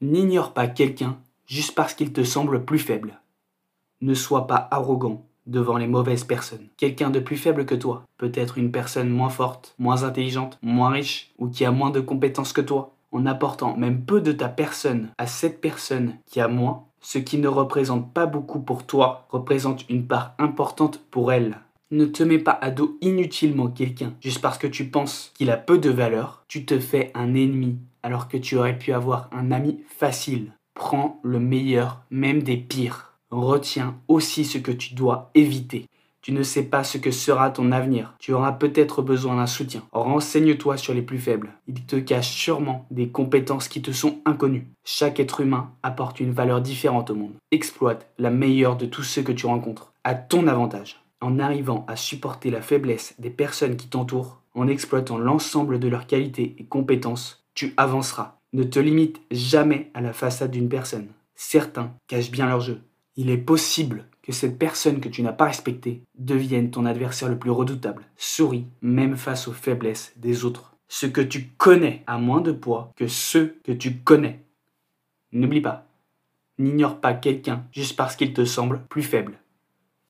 N'ignore pas quelqu'un juste parce qu'il te semble plus faible. Ne sois pas arrogant devant les mauvaises personnes. Quelqu'un de plus faible que toi, peut-être une personne moins forte, moins intelligente, moins riche, ou qui a moins de compétences que toi, en apportant même peu de ta personne à cette personne qui a moins, ce qui ne représente pas beaucoup pour toi représente une part importante pour elle. Ne te mets pas à dos inutilement quelqu'un juste parce que tu penses qu'il a peu de valeur. Tu te fais un ennemi alors que tu aurais pu avoir un ami facile. Prends le meilleur, même des pires. Retiens aussi ce que tu dois éviter. Tu ne sais pas ce que sera ton avenir. Tu auras peut-être besoin d'un soutien. Renseigne-toi sur les plus faibles. Ils te cachent sûrement des compétences qui te sont inconnues. Chaque être humain apporte une valeur différente au monde. Exploite la meilleure de tous ceux que tu rencontres, à ton avantage. En arrivant à supporter la faiblesse des personnes qui t'entourent, en exploitant l'ensemble de leurs qualités et compétences, tu avanceras. Ne te limite jamais à la façade d'une personne. Certains cachent bien leur jeu. Il est possible que cette personne que tu n'as pas respectée devienne ton adversaire le plus redoutable. Souris même face aux faiblesses des autres. Ce que tu connais a moins de poids que ceux que tu connais. N'oublie pas, n'ignore pas quelqu'un juste parce qu'il te semble plus faible.